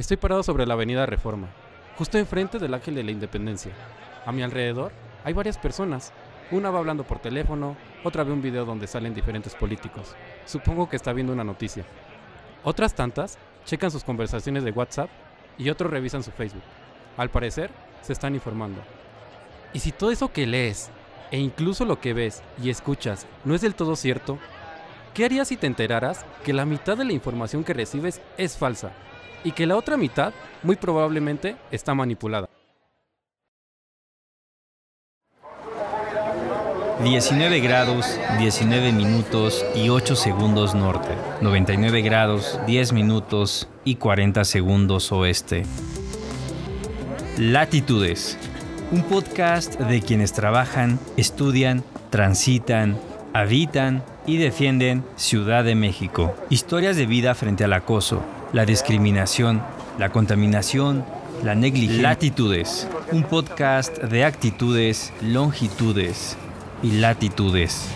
Estoy parado sobre la avenida Reforma, justo enfrente del Ángel de la Independencia. A mi alrededor hay varias personas. Una va hablando por teléfono, otra ve un video donde salen diferentes políticos. Supongo que está viendo una noticia. Otras tantas checan sus conversaciones de WhatsApp y otros revisan su Facebook. Al parecer, se están informando. Y si todo eso que lees, e incluso lo que ves y escuchas, no es del todo cierto, ¿qué harías si te enteraras que la mitad de la información que recibes es falsa y que la otra mitad muy probablemente está manipulada? 19 grados, 19 minutos y 8 segundos norte. 99 grados, 10 minutos y 40 segundos oeste. Latitudes. Un podcast de quienes trabajan, estudian, transitan, habitan y defienden Ciudad de México. Historias de vida frente al acoso, la discriminación, la contaminación, la negligencia. Latitudes. Un podcast de actitudes, longitudes y latitudes.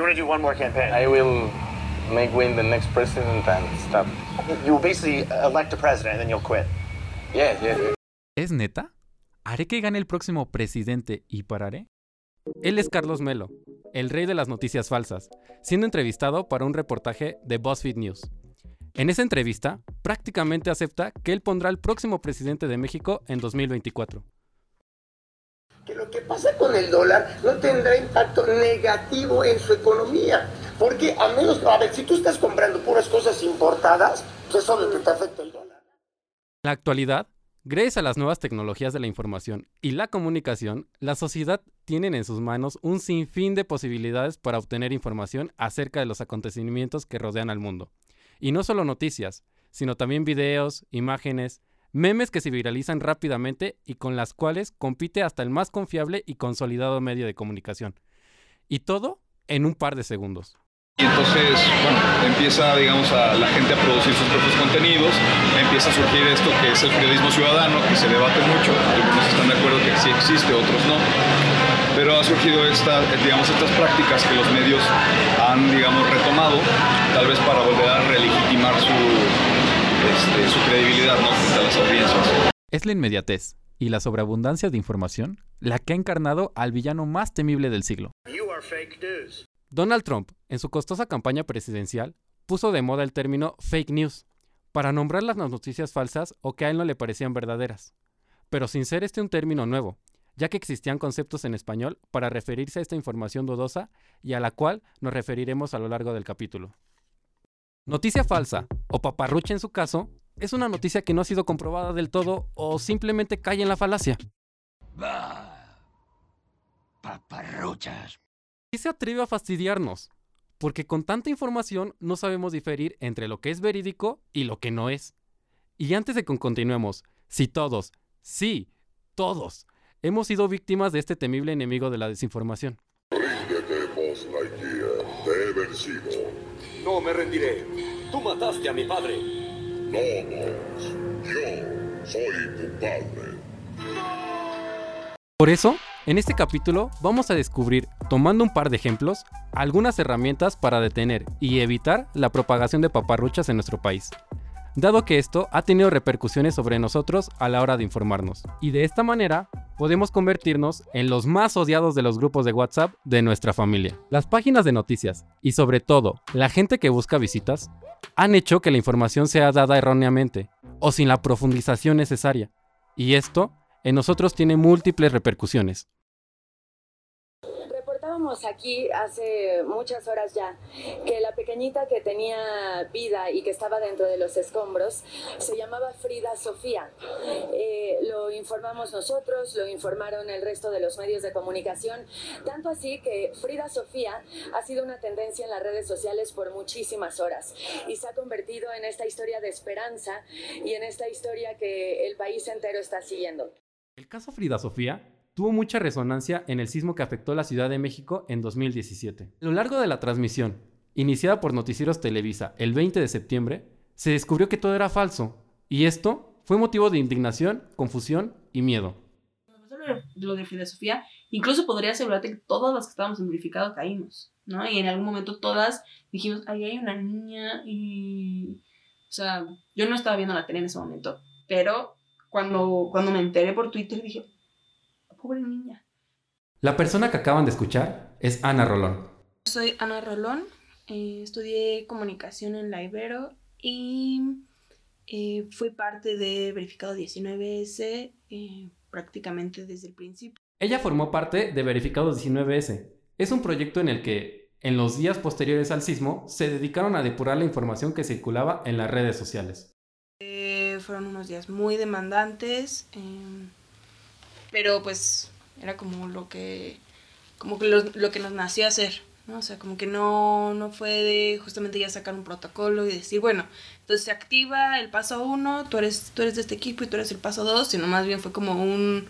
You want to do one more campaign? I will make win the next president and stop. you will basically elect a president and then you'll quit. Yes, yes, yes. ¿Es neta? ¿Haré que gane el próximo presidente y pararé? Él es Carlos Melo, el rey de las noticias falsas, siendo entrevistado para un reportaje de BuzzFeed News. En esa entrevista, prácticamente acepta que él pondrá al próximo presidente de México en 2024. Que lo que pasa con el dólar no tendrá impacto negativo en su economía. Porque a menos, a ver, si tú estás comprando puras cosas importadas, pues es obvio que te afecta el dólar. En la actualidad, gracias a las nuevas tecnologías de la información y la comunicación, la sociedad tiene en sus manos un sinfín de posibilidades para obtener información acerca de los acontecimientos que rodean al mundo. Y no solo noticias, sino también videos, imágenes, memes que se viralizan rápidamente y con las cuales compite hasta el más confiable y consolidado medio de comunicación. Y todo en un par de segundos. Y entonces, bueno, empieza, digamos, a la gente a producir sus propios contenidos, empieza a surgir esto que es el periodismo ciudadano, que se debate mucho, algunos están de acuerdo que sí existe, otros no, pero ha surgido esta, digamos, estas prácticas que los medios han, digamos, retomado, tal vez para volver a relegitimar su, este, su credibilidad, ¿no?, frente a las audiencias. Es la inmediatez y la sobreabundancia de información la que ha encarnado al villano más temible del siglo. You are fake news. Donald Trump, en su costosa campaña presidencial, puso de moda el término fake news para nombrar las noticias falsas o que a él no le parecían verdaderas. Pero sin ser este un término nuevo, ya que existían conceptos en español para referirse a esta información dudosa y a la cual nos referiremos a lo largo del capítulo. Noticia falsa, o paparrucha en su caso, es una noticia que no ha sido comprobada del todo o simplemente cae en la falacia. Paparruchas. ¿Qué se atreve a fastidiarnos? Porque con tanta información no sabemos diferir entre lo que es verídico y lo que no es. Y antes de que continuemos, si todos, sí, todos, hemos sido víctimas de este temible enemigo de la desinformación. He vencido. No me rendiré. Tú mataste a mi padre. No. Yo soy tu padre. Por eso, en este capítulo vamos a descubrir, tomando un par de ejemplos, algunas herramientas para detener y evitar la propagación de paparruchas en nuestro país. Dado que esto ha tenido repercusiones sobre nosotros a la hora de informarnos. Y de esta manera podemos convertirnos en los más odiados de los grupos de WhatsApp de nuestra familia. Las páginas de noticias y sobre todo la gente que busca visitas han hecho que la información sea dada erróneamente o sin la profundización necesaria. Y esto en nosotros tiene múltiples repercusiones. Reportábamos aquí hace muchas horas ya que la pequeñita que tenía vida y que estaba dentro de los escombros se llamaba Frida Sofía. Eh, lo informamos nosotros, lo informaron el resto de los medios de comunicación, tanto así que Frida Sofía ha sido una tendencia en las redes sociales por muchísimas horas y se ha convertido en esta historia de esperanza y en esta historia que el país entero está siguiendo. El caso Frida Sofía tuvo mucha resonancia en el sismo que afectó la Ciudad de México en 2017. A lo largo de la transmisión, iniciada por Noticieros Televisa el 20 de septiembre, se descubrió que todo era falso, y esto fue motivo de indignación, confusión y miedo. Lo de Frida Sofía, incluso podría asegurarte que todas las que estábamos en verificado caímos, ¿no? Y en algún momento todas dijimos, ahí hay una niña y... O sea, yo no estaba viendo la tele en ese momento, pero cuando, cuando me enteré por Twitter dije, pobre niña. La persona que acaban de escuchar es Ana Rolón. Soy Ana Rolón, eh, estudié comunicación en la Ibero y eh, fui parte de Verificado 19S eh, prácticamente desde el principio. Ella formó parte de Verificado 19S. Es un proyecto en el que, en los días posteriores al sismo, se dedicaron a depurar la información que circulaba en las redes sociales. fueron unos días muy demandantes, em, pero pues era como lo que, como que lo, lo que nos nació hacer. ¿no? O sea, como que no, no fue de justamente ya sacar un protocolo y decir, bueno, entonces se activa el paso uno, tú eres, tú eres de este equipo y tú eres el paso dos, sino más bien fue como un,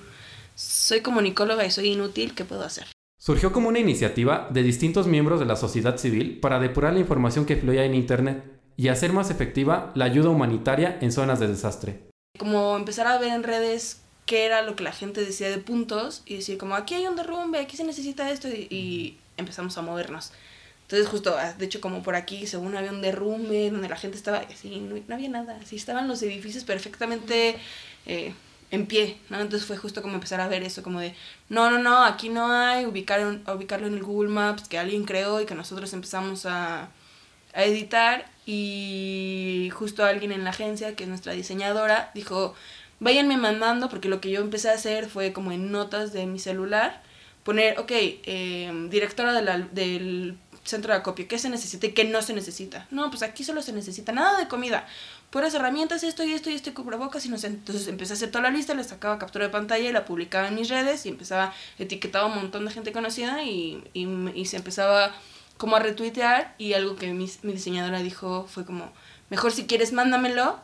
soy comunicóloga y soy inútil, ¿qué puedo hacer? Surgió como una iniciativa de distintos miembros de la sociedad civil para depurar la información que fluía en Internet y hacer más efectiva la ayuda humanitaria en zonas de desastre. Como empezar a ver en redes qué era lo que la gente decía de puntos y decir como aquí hay un derrumbe, aquí se necesita esto y, y empezamos a movernos. Entonces justo, ah, de hecho como por aquí, según había un derrumbe donde la gente estaba así, no, no había nada, así estaban los edificios perfectamente eh, en pie, ¿no? Entonces fue justo como empezar a ver eso, como de, no, no, no, aquí no hay, ubicar, ubicarlo en el Google Maps que alguien creó y que nosotros empezamos a, a editar y justo alguien en la agencia, que es nuestra diseñadora, dijo, váyanme mandando, porque lo que yo empecé a hacer fue como en notas de mi celular, poner, ok, eh, directora de la, del centro de acopio, ¿qué se necesita y qué no se necesita? No, pues aquí solo se necesita nada de comida, puras herramientas, esto y esto y esto y cubrebocas, y no. Entonces empecé a hacer toda la lista, le sacaba captura de pantalla y la publicaba en mis redes y empezaba, etiquetaba a un montón de gente conocida y, y, y se empezaba como a retuitear y algo que mi, mi diseñadora dijo fue como, mejor si quieres mándamelo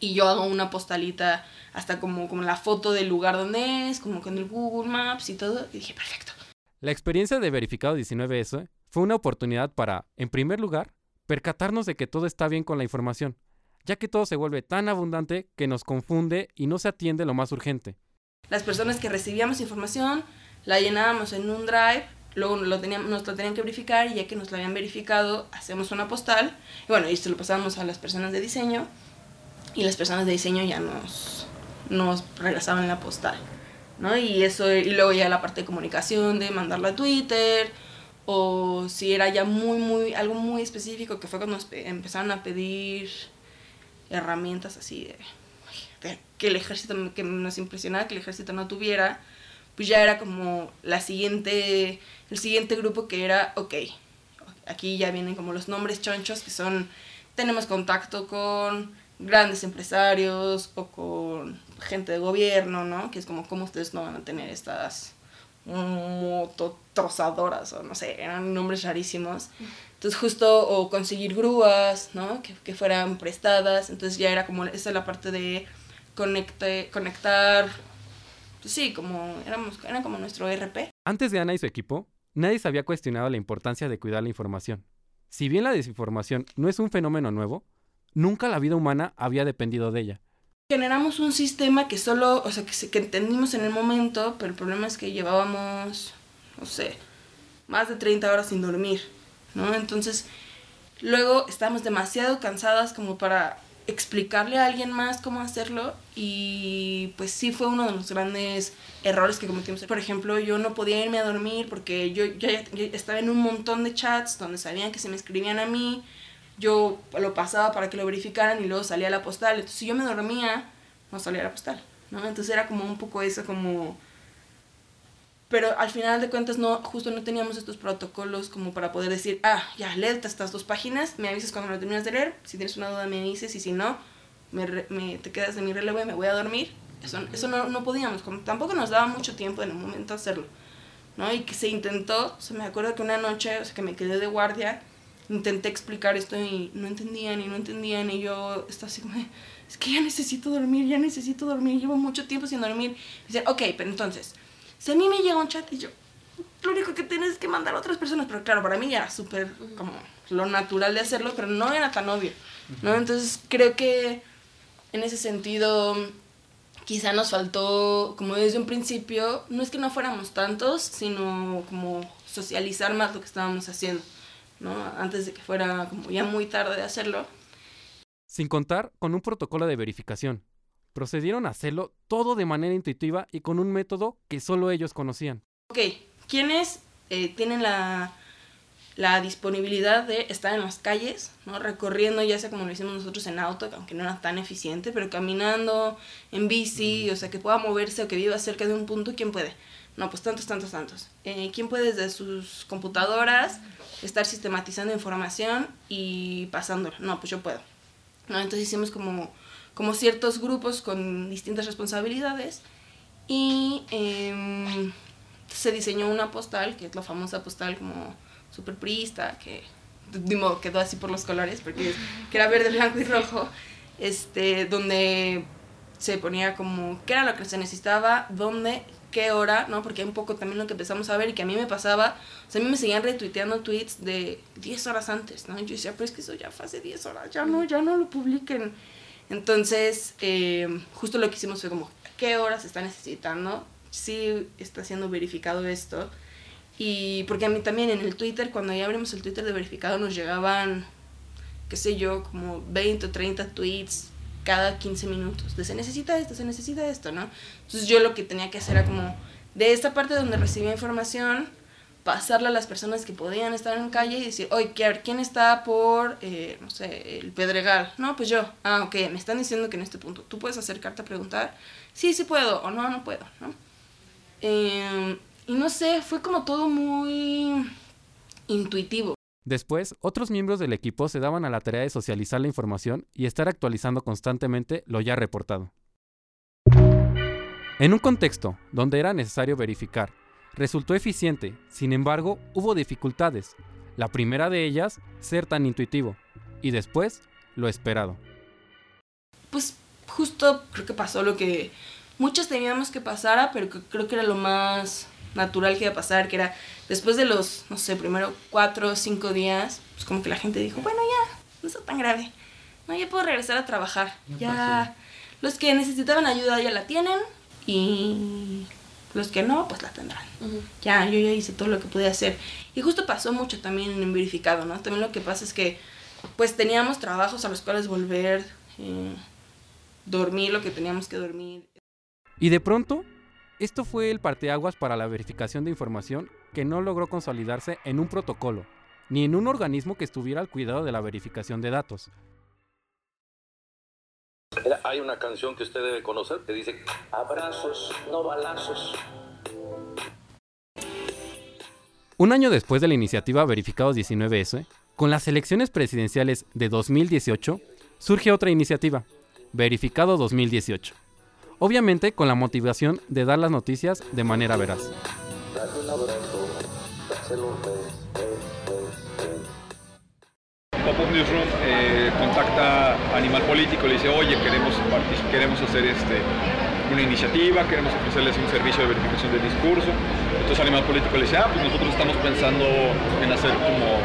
y yo hago una postalita hasta como, como la foto del lugar donde es, como con el Google Maps y todo. Y dije, perfecto. La experiencia de Verificado 19S fue una oportunidad para, en primer lugar, percatarnos de que todo está bien con la información, ya que todo se vuelve tan abundante que nos confunde y no se atiende lo más urgente. Las personas que recibíamos información la llenábamos en un drive, luego lo teníamos, nos lo tenían que verificar y ya que nos lo habían verificado, hacemos una postal y bueno, y se lo pasábamos a las personas de diseño y las personas de diseño ya nos, nos regresaban la postal, ¿no? Y eso, y luego ya la parte de comunicación, de mandarlo a Twitter, o si era ya muy, muy, algo muy específico, que fue cuando empezaron a pedir herramientas así de, de, que el ejército, que nos impresionaba que el ejército no tuviera, pues ya era como la siguiente, el siguiente grupo que era, ok, aquí ya vienen como los nombres chonchos, que son, tenemos contacto con grandes empresarios o con gente de gobierno, ¿no? Que es como, ¿cómo ustedes no van a tener estas mototrozadoras o no sé, eran nombres rarísimos. Entonces justo, o conseguir grúas, ¿no? Que, que fueran prestadas. Entonces ya era como, esa es la parte de conecte, conectar, pues sí, como, éramos, era como nuestro RP. Antes de Ana y su equipo, nadie se había cuestionado la importancia de cuidar la información. Si bien la desinformación no es un fenómeno nuevo, nunca la vida humana había dependido de ella. Generamos un sistema que solo, o sea, que, que entendimos en el momento, pero el problema es que llevábamos, no sé, más de 30 horas sin dormir, ¿no? Entonces, luego estábamos demasiado cansadas como para explicarle a alguien más cómo hacerlo y pues sí fue uno de los grandes errores que cometimos. Por ejemplo, yo no podía irme a dormir porque yo ya, ya estaba en un montón de chats donde sabían que se me escribían a mí, yo lo pasaba para que lo verificaran y luego salía la postal. Entonces, si yo me dormía, no salía la postal, ¿no? Entonces era como un poco eso, como... Pero al final de cuentas, no, justo no teníamos estos protocolos como para poder decir, ah, ya, lee estas dos páginas, me avisas cuando lo terminas de leer, si tienes una duda me dices y si no, me, te quedas de mi relevo y me voy a dormir. Eso, eso no, no podíamos, tampoco nos daba mucho tiempo en el momento hacerlo, ¿no? Y que se intentó, o sea, me acuerdo que una noche, o sea, que me quedé de guardia, intenté explicar esto y no entendían y no entendían y yo estaba así como, es que ya necesito dormir, ya necesito dormir, llevo mucho tiempo sin dormir. Y dicen, ok, pero entonces, si a mí me llega un chat y yo, lo único que tienes es que mandar a otras personas, pero claro, para mí ya era súper como lo natural de hacerlo, pero no era tan obvio, ¿no? Entonces creo que en ese sentido quizá nos faltó, como desde un principio, no es que no fuéramos tantos, sino como socializar más lo que estábamos haciendo, ¿no? Antes de que fuera como ya muy tarde de hacerlo. Sin contar con un protocolo de verificación. Procedieron a hacerlo todo de manera intuitiva y con un método que solo ellos conocían. Ok, ¿quiénes eh, tienen la, la disponibilidad de estar en las calles, ¿no? recorriendo, ya sea como lo hicimos nosotros en auto, aunque no era tan eficiente, pero caminando, en bici, o sea, que pueda moverse o que viva cerca de un punto, ¿quién puede? No, pues tantos, tantos, tantos. Eh, ¿Quién puede desde sus computadoras estar sistematizando información y pasándola? No, pues yo puedo. ¿No? Entonces hicimos como, como ciertos grupos con distintas responsabilidades y eh, se diseñó una postal, que es la famosa postal como super prista, que modo quedó así por los colores, porque que era verde, blanco y rojo, este, donde se ponía como qué era lo que se necesitaba, dónde, qué hora, ¿no? Porque un poco también lo que empezamos a ver y que a mí me pasaba, o sea, a mí me seguían retuiteando tweets de 10 horas antes, ¿no? Y yo decía, pero es que eso ya fue hace 10 horas, ya no, ya no lo publiquen. Entonces, eh, justo lo que hicimos fue como, ¿qué horas está necesitando? Sí está siendo verificado esto. Y porque a mí también en el Twitter, cuando ya abrimos el Twitter de verificado, nos llegaban, qué sé yo, como 20 o 30 tweets cada 15 minutos. De se necesita esto, se necesita esto, ¿no? Entonces yo lo que tenía que hacer era como, de esta parte donde recibía información, pasarla a las personas que podían estar en calle y decir, oye, ¿quién está por, eh, no sé, el Pedregal? No, pues yo. Ah, ok, me están diciendo que en este punto tú puedes acercarte a preguntar, sí, sí puedo, o no, no puedo, ¿no? Eh, y no sé, fue como todo muy intuitivo. Después, otros miembros del equipo se daban a la tarea de socializar la información y estar actualizando constantemente lo ya reportado. En un contexto donde era necesario verificar, resultó eficiente, sin embargo, hubo dificultades. La primera de ellas, ser tan intuitivo, y después, lo esperado. Pues justo creo que pasó lo que muchos teníamos que pasara, pero creo que era lo más natural que iba a pasar, que era después de los, no sé, primero cuatro o cinco días, pues como que la gente dijo, bueno, ya, no está tan grave, no, ya puedo regresar a trabajar, ya, los que necesitaban ayuda ya la tienen y los que no, pues la tendrán. Ya, yo ya hice todo lo que pude hacer. Y justo pasó mucho también en verificado, ¿no? También lo que pasa es que, pues teníamos trabajos a los cuales volver, eh, dormir lo que teníamos que dormir. Y de pronto, esto fue el parteaguas para la verificación de información que no logró consolidarse en un protocolo, ni en un organismo que estuviera al cuidado de la verificación de datos. Hay una canción que usted debe conocer que dice, abrazos, no balazos. Un año después de la iniciativa Verificados 19S, con las elecciones presidenciales de 2018, surge otra iniciativa, Verificado 2018 obviamente con la motivación de dar las noticias de manera veraz. Pop-Up Newsroom eh, contacta Animal Político, le dice, oye, queremos, queremos hacer este, una iniciativa, queremos ofrecerles un servicio de verificación del discurso. Entonces Animal Político le dice, ah, pues nosotros estamos pensando en hacer como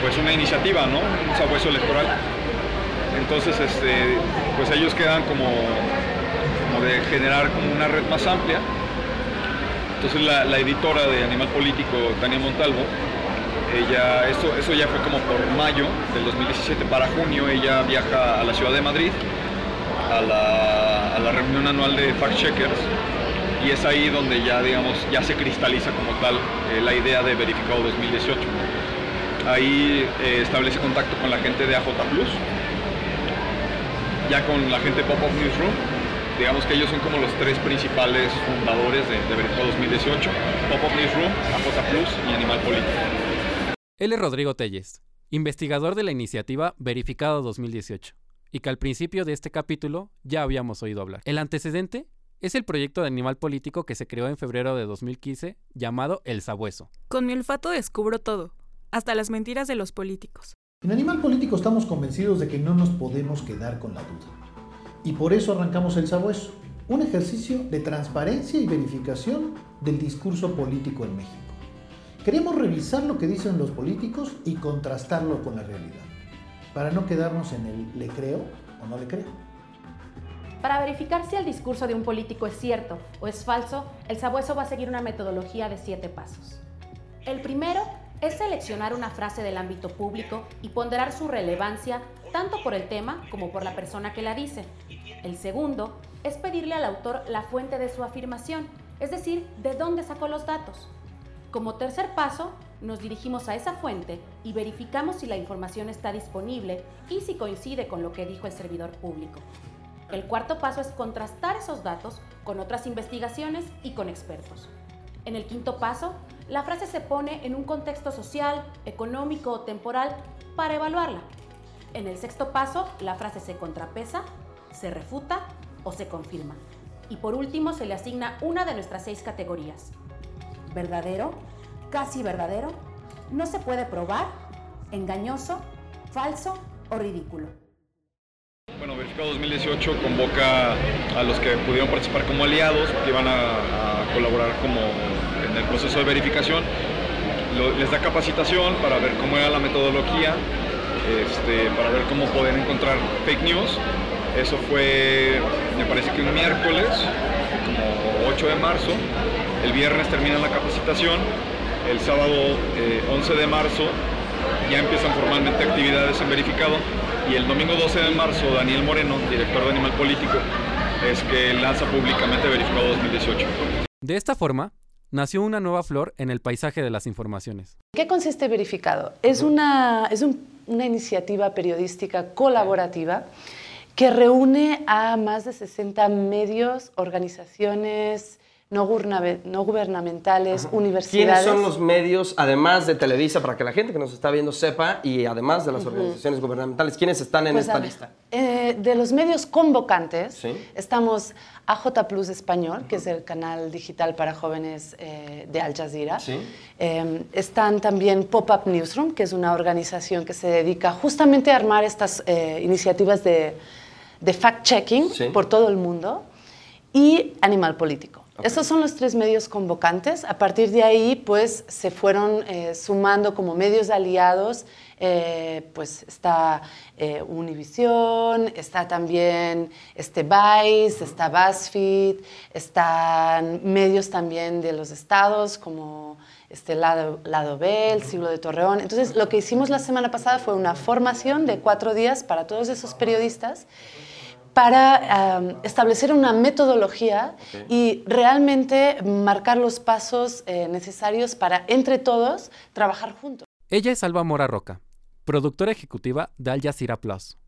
pues una iniciativa, ¿no? Un sabueso electoral. Entonces, este, pues ellos quedan como de generar como una red más amplia. Entonces la, editora de Animal Político, Tania Montalvo, ella, eso, eso ya fue como por mayo del 2017, para junio ella viaja a la ciudad de Madrid a la, reunión anual de Fact Checkers y es ahí donde ya, digamos, ya se cristaliza como tal eh, la idea de Verificado 2018. Ahí eh, establece contacto con la gente de AJ Plus, ya con la gente de Pop-Up Newsroom digamos que ellos son como los tres principales fundadores de, de Verificado 2018, Pop-Up Newsroom, AJ Plus y Animal Político. Él es Rodrigo Telles, investigador de la iniciativa Verificado 2018, y que al principio de este capítulo ya habíamos oído hablar. El antecedente es el proyecto de Animal Político que se creó en febrero de 2015 llamado El Sabueso. Con mi olfato descubro todo. hasta las mentiras de los políticos. En Animal Político estamos convencidos de que no nos podemos quedar con la duda. Y por eso arrancamos el sabueso, un ejercicio de transparencia y verificación del discurso político en México. Queremos revisar lo que dicen los políticos y contrastarlo con la realidad, para no quedarnos en el le creo o no le creo. Para verificar si el discurso de un político es cierto o es falso, el sabueso va a seguir una metodología de siete pasos. El primero es seleccionar una frase del ámbito público y ponderar su relevancia tanto por el tema como por la persona que la dice. El segundo es pedirle al autor la fuente de su afirmación, es decir, de dónde sacó los datos. Como tercer paso, nos dirigimos a esa fuente y verificamos si la información está disponible y si coincide con lo que dijo el servidor público. El cuarto paso es contrastar esos datos con otras investigaciones y con expertos. En el quinto paso, la frase se pone en un contexto social, económico o temporal para evaluarla. En el sexto paso, la frase se contrapesa, se refuta o se confirma. Y por último, se le asigna una de nuestras seis categorías. Verdadero, casi verdadero, no se puede probar, engañoso, falso o ridículo. Bueno, Verificado 2018 convoca a los que pudieron participar como aliados, que iban a, colaborar como en el proceso de verificación. Les da capacitación para ver cómo era la metodología, este, para ver cómo poder encontrar fake news. Eso fue, me parece que un miércoles, como 8 de marzo. El viernes termina la capacitación. El sábado eh, 11 de marzo ya empiezan formalmente actividades en verificado. Y el domingo 12 de marzo, Daniel Moreno, director de Animal Político, es que lanza públicamente Verificado 2018. De esta forma, nació una nueva flor en el paisaje de las informaciones. ¿Qué consiste Verificado? Es una, es un- una iniciativa periodística colaborativa que reúne a más de 60 medios, organizaciones no, gubernamentales, ¿Quiénes universidades. son los medios, además de Televisa, para que la gente que nos está viendo sepa, y además de las organizaciones gubernamentales, quiénes están en Pues, esta ver, lista? eh, de los medios convocantes, Sí. estamos AJ Plus Español, que es el canal digital para jóvenes eh, de Al Jazeera. Sí. Eh, están también Pop-Up Newsroom, que es una organización que se dedica justamente a armar estas eh, iniciativas de, de fact-checking Sí. por todo el mundo. Y Animal Político. Estos son los tres medios convocantes. A partir de ahí, pues, se fueron eh, sumando como medios aliados. eh, pues está eh, Univision, está también este Vice, está BuzzFeed, están medios también de los estados como este Lado, Lado B, el Siglo de Torreón. Entonces, lo que hicimos la semana pasada fue una formación de cuatro días para todos esos periodistas para um, establecer una metodología y realmente marcar los pasos eh, necesarios para, entre todos, trabajar juntos. Ella es Alba Mora Roca, productora ejecutiva de Al Jazeera Plus,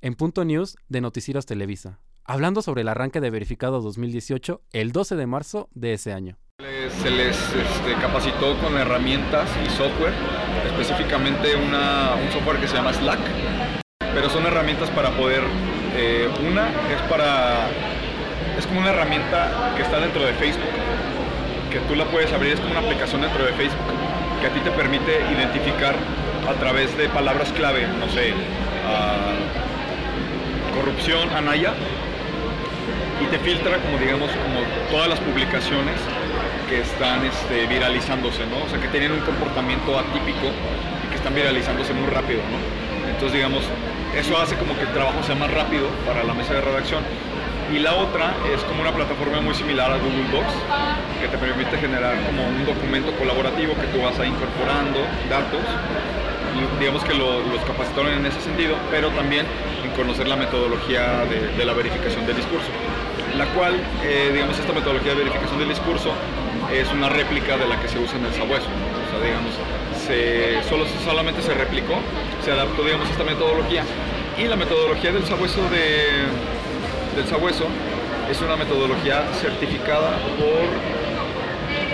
en Punto News de Noticieros Televisa, hablando sobre el arranque de Verificado 2018 el 12 de marzo de ese año. Les- Se les este, capacitó con herramientas y software, específicamente una- un software que se llama Slack, pero son herramientas para poder, eh, una es para, es como una herramienta que está dentro de Facebook, que tú la puedes abrir, es como una aplicación dentro de Facebook, que a ti te permite identificar a través de palabras clave, no sé, ah, corrupción, Anaya, y te filtra como digamos como todas las publicaciones que están este, viralizándose, ¿no? O sea, que tienen un comportamiento atípico y que están viralizándose muy rápido, ¿no? Entonces, digamos, eso hace como que el trabajo sea más rápido para la mesa de redacción. Y la otra es como una plataforma muy similar a Google Docs, que te permite generar como un documento colaborativo que tú vas ahí incorporando datos. Digamos que lo- los capacitaron en ese sentido, pero también en conocer la metodología de, la verificación del discurso. La cual, eh, digamos, esta metodología de verificación del discurso es una réplica de la que se usa en el sabueso. O sea, digamos, se, solo, solamente se replicó, se adaptó, digamos, esta metodología. Y la metodología del sabueso de, del sabueso es una metodología certificada por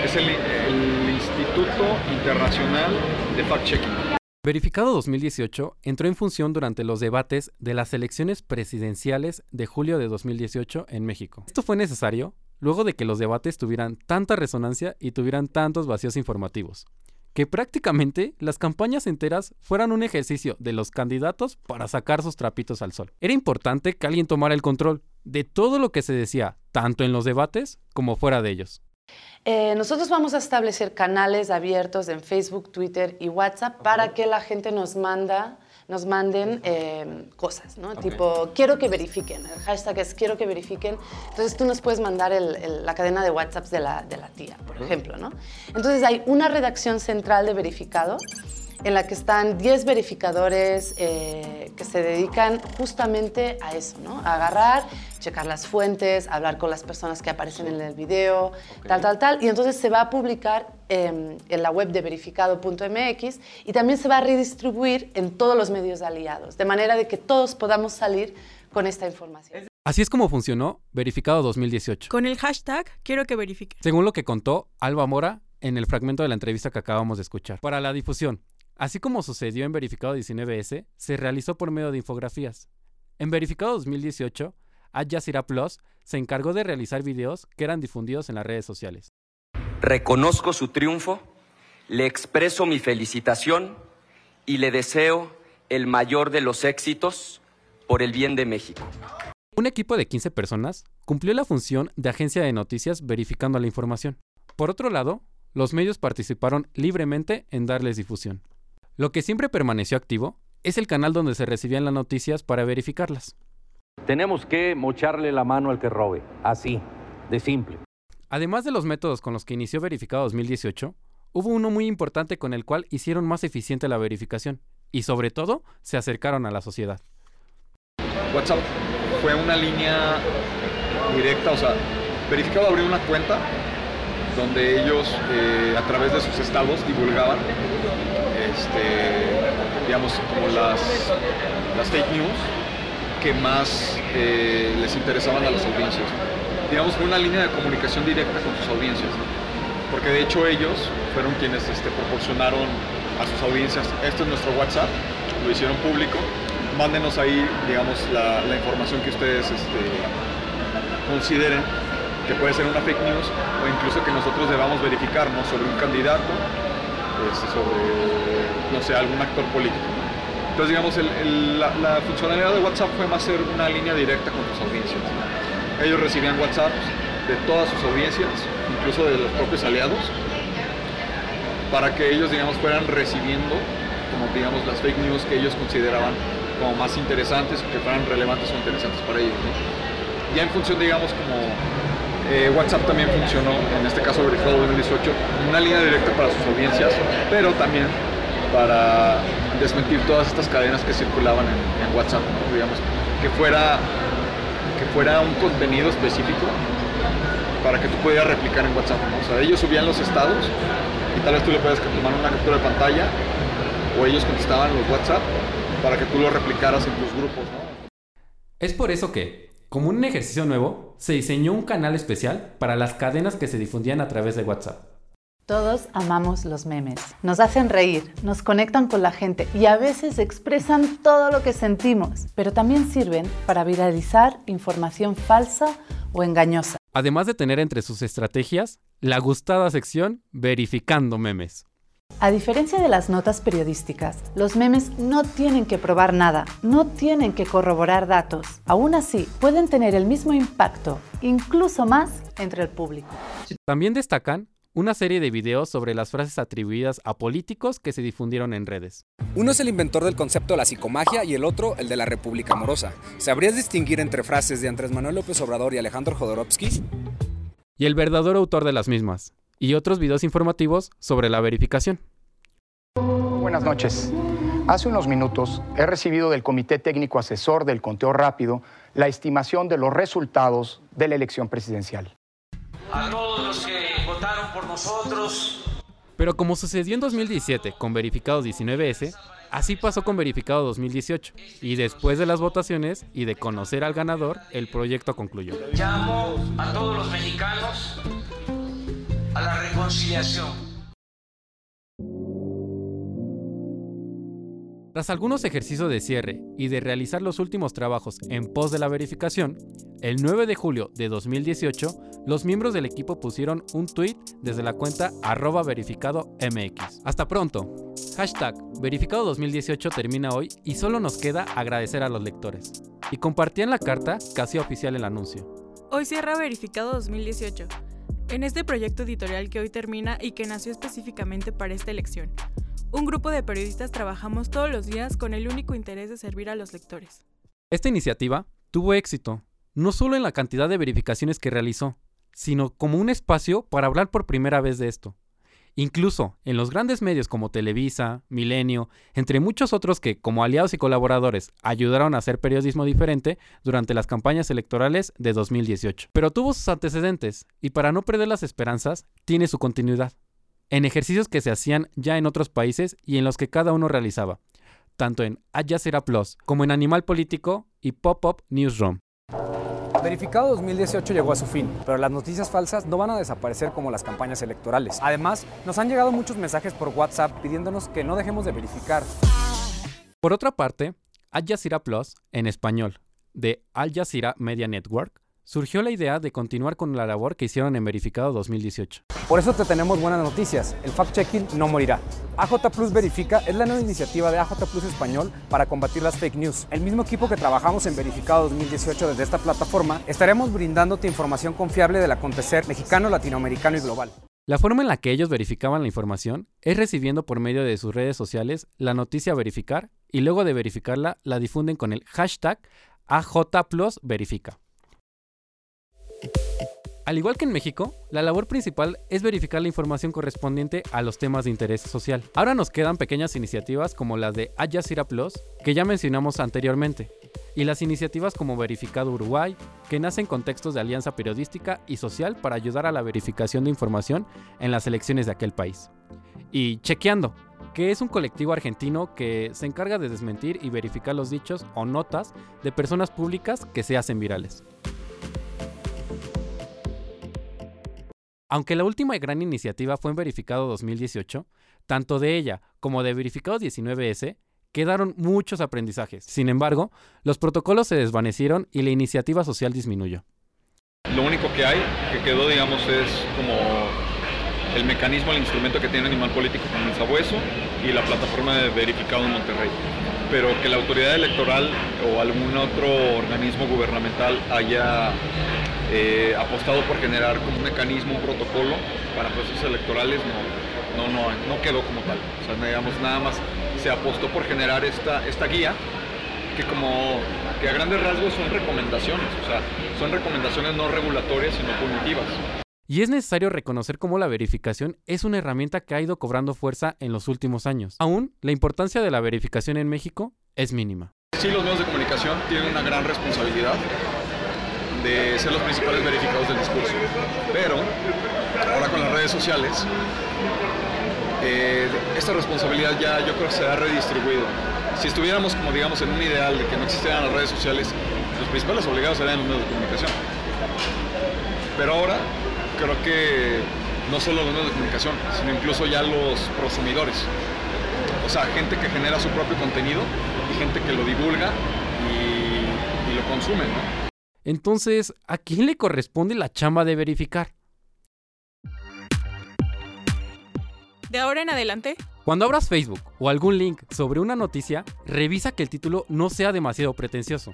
es el, el Instituto Internacional de Fact Checking. Verificado 2018 entró en función durante los debates de las elecciones presidenciales de julio de 2018 en México. Esto fue necesario luego de que los debates tuvieran tanta resonancia y tuvieran tantos vacíos informativos, que prácticamente las campañas enteras fueran un ejercicio de los candidatos para sacar sus trapitos al sol. Era importante que alguien tomara el control de todo lo que se decía, tanto en los debates como fuera de ellos. Eh, nosotros vamos a establecer canales abiertos en Facebook, Twitter y WhatsApp para que la gente nos manda nos manden eh, cosas, ¿no? Tipo, quiero que verifiquen. El hashtag es quiero que verifiquen. Entonces tú nos puedes mandar la cadena de WhatsApps de la, de la tía, por ejemplo, ¿no? Entonces hay una redacción central de verificado en la que están 10 verificadores eh, que se dedican justamente a eso, ¿no? A agarrar, checar las fuentes, hablar con las personas que aparecen en el video, tal, tal, tal. Y entonces se va a publicar em, en la web de verificado.mx y también se va a redistribuir en todos los medios aliados, de manera de que todos podamos salir con esta información. Así es como funcionó Verificado 2018. Con el hashtag quiero que verifique. Según lo que contó Alba Mora en el fragmento de la entrevista que acabamos de escuchar. Para la difusión, Así como sucedió en Verificado 19S, se realizó por medio de infografías. En Verificado 2018, Al Jazeera Plus se encargó de realizar videos que eran difundidos en las redes sociales. Reconozco su triunfo, le expreso mi felicitación y le deseo el mayor de los éxitos por el bien de México. Un equipo de 15 personas cumplió la función de agencia de noticias verificando la información. Por otro lado, los medios participaron libremente en darles difusión. Lo que siempre permaneció activo es el canal donde se recibían las noticias para verificarlas. Tenemos que mocharle la mano al que robe, así, de simple. Además de los métodos con los que inició Verificado 2018, hubo uno muy importante con el cual hicieron más eficiente la verificación y sobre todo se acercaron a la sociedad. WhatsApp fue una línea directa, o sea, Verificado abrió una cuenta donde ellos eh, a través de sus estados divulgaban este, digamos, como las, las fake news que más eh, les interesaban a las audiencias. Digamos, fue una línea de comunicación directa con sus audiencias, porque de hecho ellos fueron quienes este, proporcionaron a sus audiencias, esto es nuestro WhatsApp, lo hicieron público, mándenos ahí, digamos, la, información que ustedes este, consideren que puede ser una fake news o incluso que nosotros debamos verificarnos sobre un candidato sobre, no sé, algún actor político. Entonces, digamos, la, funcionalidad de WhatsApp fue más ser una línea directa con sus audiencias. Ellos recibían WhatsApp de todas sus audiencias, incluso de los propios aliados, para que ellos, digamos, fueran recibiendo, como digamos, las fake news que ellos consideraban como más interesantes, que fueran relevantes o interesantes para ellos. Ya en función, digamos, como eh, WhatsApp también funcionó, en este caso verificado 2018, una línea directa para sus audiencias, pero también para desmentir todas estas cadenas que circulaban en, WhatsApp, digamos, que fuera, que fuera un contenido específico para que tú pudieras replicar en WhatsApp. O sea, ellos subían los estados y tal vez tú le puedes tomar una captura de pantalla o ellos contestaban los WhatsApp para que tú lo replicaras en tus grupos. Es por eso que, como un ejercicio nuevo, se diseñó un canal especial para las cadenas que se difundían a través de WhatsApp. Todos amamos los memes. Nos hacen reír, nos conectan con la gente y a veces expresan todo lo que sentimos, pero también sirven para viralizar información falsa o engañosa. Además de tener entre sus estrategias la gustada sección Verificando memes. A diferencia de las notas periodísticas, los memes no tienen que probar nada, no tienen que corroborar datos. Aún así, pueden tener el mismo impacto, incluso más, entre el público. También destacan una serie de videos sobre las frases atribuidas a políticos que se difundieron en redes. Uno es el inventor del concepto de la psicomagia y el otro el de la República Amorosa. ¿Sabrías distinguir entre frases de Andrés Manuel López Obrador y Alejandro Jodorowsky? Y el verdadero autor de las mismas, y otros videos informativos sobre la verificación. Buenas noches. Hace unos minutos he recibido del Comité Técnico Asesor del Conteo Rápido la estimación de los resultados de la elección presidencial. A todos los que votaron por nosotros. Pero como sucedió en 2017 con Verificado 19S, así pasó con Verificado 2018. Y después de las votaciones y de conocer al ganador, el proyecto concluyó. Llamo a todos los mexicanos a la reconciliación. Tras algunos ejercicios de cierre y de realizar los últimos trabajos en pos de la verificación, el 9 de julio de 2018, los miembros del equipo pusieron un tweet desde la cuenta arroba verificado MX. Hasta pronto. Hashtag verificado 2018 termina hoy y solo nos queda agradecer a los lectores. Y compartían la carta casi oficial el anuncio. Hoy cierra verificado 2018. En este proyecto editorial que hoy termina y que nació específicamente para esta elección. Un grupo de periodistas trabajamos todos los días con el único interés de servir a los lectores. Esta iniciativa tuvo éxito, no solo en la cantidad de verificaciones que realizó, sino como un espacio para hablar por primera vez de esto. Incluso en los grandes medios como Televisa, Milenio, entre muchos otros que, como aliados y colaboradores, ayudaron a hacer periodismo diferente durante las campañas electorales de 2018. Pero tuvo sus antecedentes, y para no perder las esperanzas, tiene su continuidad en ejercicios que se hacían ya en otros países y en los que cada uno realizaba, tanto en Al Jazeera Plus como en Animal Político y Pop-Up Newsroom. Verificado 2018 llegó a su fin, pero las noticias falsas no van a desaparecer como las campañas electorales. Además, nos han llegado muchos mensajes por WhatsApp pidiéndonos que no dejemos de verificar. Por otra parte, Al Jazeera Plus, en español, de Al Jazeera Media Network, surgió la idea de continuar con la labor que hicieron en Verificado 2018. Por eso te tenemos buenas noticias. El fact-checking no morirá. AJ Plus Verifica es la nueva iniciativa de AJ Plus Español para combatir las fake news. El mismo equipo que trabajamos en Verificado 2018 desde esta plataforma, estaremos brindándote información confiable del acontecer mexicano, latinoamericano y global. La forma en la que ellos verificaban la información es recibiendo por medio de sus redes sociales la noticia a verificar y luego de verificarla la difunden con el hashtag AJ Plus Verifica. Al igual que en México, la labor principal es verificar la información correspondiente a los temas de interés social. Ahora nos quedan pequeñas iniciativas como las de Al Jazeera Plus, que ya mencionamos anteriormente, y las iniciativas como Verificado Uruguay, que nacen con textos de alianza periodística y social para ayudar a la verificación de información en las elecciones de aquel país. Y Chequeando, que es un colectivo argentino que se encarga de desmentir y verificar los dichos o notas de personas públicas que se hacen virales. Aunque la última gran iniciativa fue en Verificado 2018, tanto de ella como de Verificado 19S quedaron muchos aprendizajes. Sin embargo, los protocolos se desvanecieron y la iniciativa social disminuyó. Lo único que hay, que quedó, digamos, es como el mecanismo, el instrumento que tiene Animal Político con el Sabueso y la plataforma de Verificado en Monterrey. Pero que la autoridad electoral o algún otro organismo gubernamental haya eh, apostado por generar como un mecanismo, un protocolo para procesos electorales, no, no, no, no quedó como tal. O sea, digamos, nada más se apostó por generar esta, esta guía que como que a grandes rasgos son recomendaciones, o sea, son recomendaciones no regulatorias sino punitivas. Y es necesario reconocer cómo la verificación es una herramienta que ha ido cobrando fuerza en los últimos años. Aún, la importancia de la verificación en México es mínima. Sí, los medios de comunicación tienen una gran responsabilidad de ser los principales verificados del discurso. Pero ahora con las redes sociales, eh, esta responsabilidad ya yo creo que se ha redistribuido. Si estuviéramos como digamos en un ideal de que no existieran las redes sociales, los principales obligados serían los medios de comunicación. Pero ahora creo que no solo los medios de comunicación, sino incluso ya los prosumidores. O sea, gente que genera su propio contenido y gente que lo divulga y, y lo consume, ¿no? Entonces, ¿a quién le corresponde la chamba de verificar? De ahora en adelante. Cuando abras Facebook o algún link sobre una noticia, revisa que el título no sea demasiado pretencioso.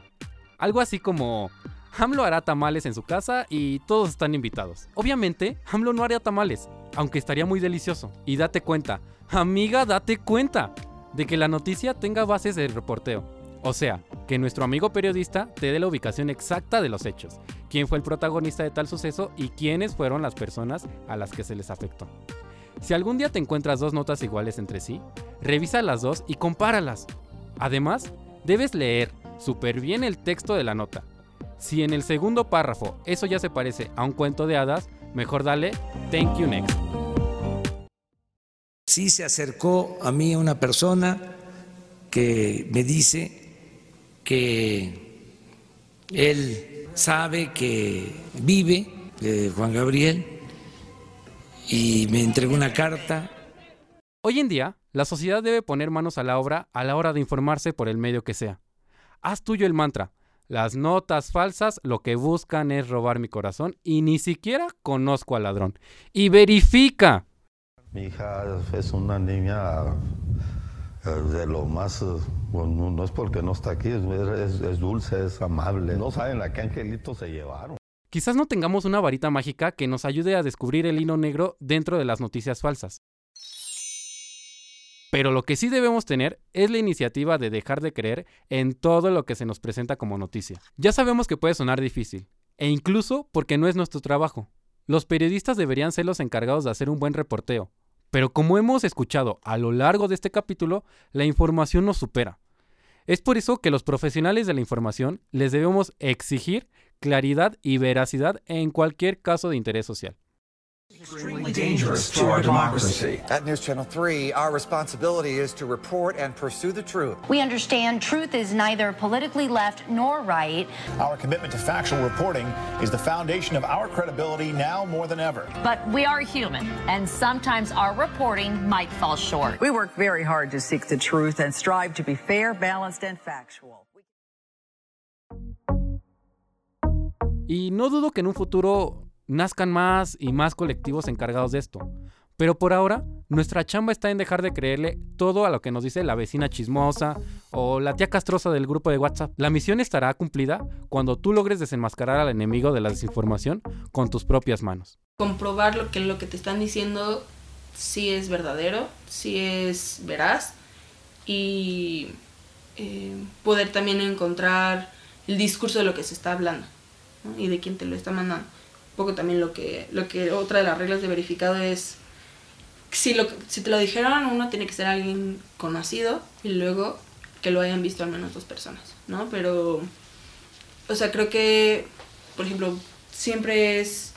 Algo así como, AMLO hará tamales en su casa y todos están invitados. Obviamente, AMLO no haría tamales, aunque estaría muy delicioso. Y date cuenta, amiga, date cuenta de que la noticia tenga bases de reporteo. O sea, que nuestro amigo periodista te dé la ubicación exacta de los hechos, quién fue el protagonista de tal suceso y quiénes fueron las personas a las que se les afectó. Si algún día te encuentras dos notas iguales entre sí, revisa las dos y compáralas. Además, debes leer súper bien el texto de la nota. Si en el segundo párrafo eso ya se parece a un cuento de hadas, mejor dale thank you next. Sí se acercó a mí una persona que me dice que él sabe que vive, eh, Juan Gabriel, y me entregó una carta. Hoy en día, la sociedad debe poner manos a la obra a la hora de informarse por el medio que sea. Haz tuyo el mantra. Las notas falsas lo que buscan es robar mi corazón y ni siquiera conozco al ladrón. Y verifica. Mi hija es una niña de lo más, eh, bueno, no es porque no está aquí, es- es dulce, es amable. No saben a qué angelito se llevaron. Quizás no tengamos una varita mágica que nos ayude a descubrir el hilo negro dentro de las noticias falsas. Pero lo que sí debemos tener es la iniciativa de dejar de creer en todo lo que se nos presenta como noticia. Ya sabemos que puede sonar difícil, e incluso porque no es nuestro trabajo. Los periodistas deberían ser los encargados de hacer un buen reporteo, pero como hemos escuchado a lo largo de este capítulo, la información nos supera. Es por eso que los profesionales de la información les debemos exigir claridad y veracidad en cualquier caso de interés social. Extremely dangerous to our democracy. At News Channel 3, our responsibility is to report and pursue the truth. We understand truth is neither politically left nor right. Our commitment to factual reporting is the foundation of our credibility now more than ever. But we are human, and sometimes our reporting might fall short. We work very hard to seek the truth and strive to be fair, balanced, and factual. Y no dudo que en un futuro nazcan más y más colectivos encargados de esto. Pero por ahora, nuestra chamba está en dejar de creerle todo a lo que nos dice la vecina chismosa o la tía castrosa del grupo de WhatsApp. La misión estará cumplida cuando tú logres desenmascarar al enemigo de la desinformación con tus propias manos. comprobar lo que lo que te están diciendo sí es verdadero, sí es veraz y eh, poder también encontrar el discurso de lo que se está hablando y de quién te lo está mandando. Poco también lo que, lo que otra de las reglas de verificado es si, lo, si te lo dijeron, uno tiene que ser alguien conocido y luego que lo hayan visto al menos dos personas, ¿no? Pero, o sea, creo que, por ejemplo, siempre es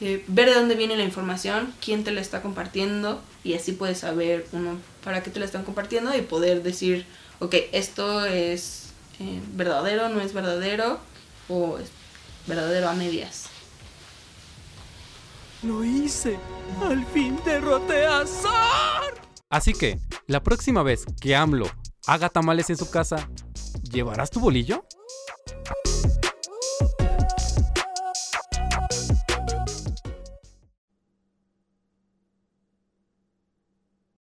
eh, ver de dónde viene la información, quién te la está compartiendo y así puedes saber uno para qué te la están compartiendo y poder decir, ok, esto es eh, verdadero, no es verdadero o es verdadero a medias. Lo hice. Al fin derroté a Zar. Así que, la próxima vez que AMLO haga tamales en su casa, ¿llevarás tu bolillo?